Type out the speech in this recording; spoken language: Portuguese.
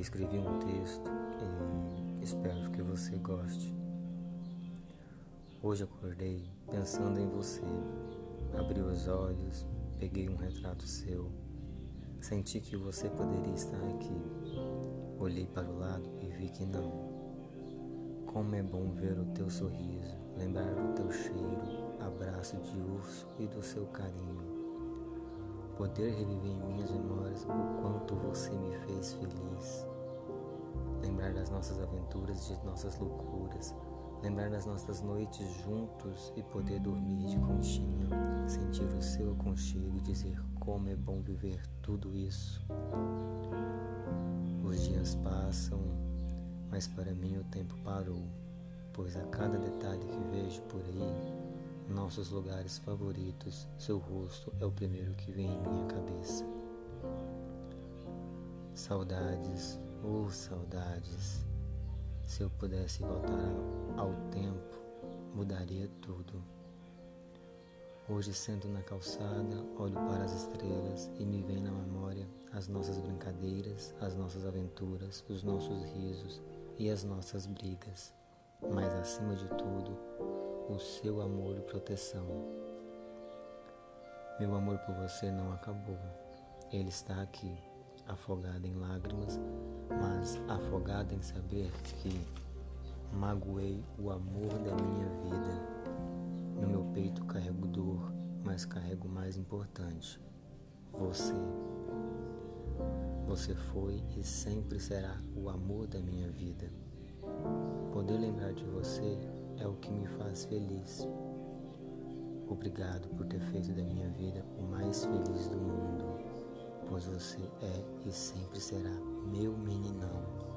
escrevi um texto e espero que você goste. Hoje acordei pensando em você. Abri os olhos, peguei um retrato seu. Senti que você poderia estar aqui. Olhei para o lado e vi que não. Como é bom ver o teu sorriso, lembrar do teu cheiro, abraço de urso e do seu carinho. Poder reviver em minhas memórias o quanto você me fez feliz. Lembrar das nossas aventuras, de nossas loucuras. Lembrar das nossas noites juntos e poder dormir de conchinha. Sentir o seu aconchego e dizer como é bom viver tudo isso. Os dias passam, mas para mim o tempo parou, pois a cada detalhe que vejo por aí nossos lugares favoritos, seu rosto é o primeiro que vem em minha cabeça. Saudades, oh saudades, se eu pudesse voltar ao tempo, mudaria tudo. Hoje sento na calçada, olho para as estrelas e me vem na memória as nossas brincadeiras, as nossas aventuras, os nossos risos e as nossas brigas. Mas acima de tudo, o seu amor e proteção. Meu amor por você não acabou. Ele está aqui, afogado em lágrimas, mas afogado em saber que magoei o amor da minha vida. No meu peito carrego dor, mas carrego o mais importante: você. Você foi e sempre será o amor da minha vida. Lembrar de você é o que me faz feliz. Obrigado por ter feito da minha vida o mais feliz do mundo, pois você é e sempre será meu meninão.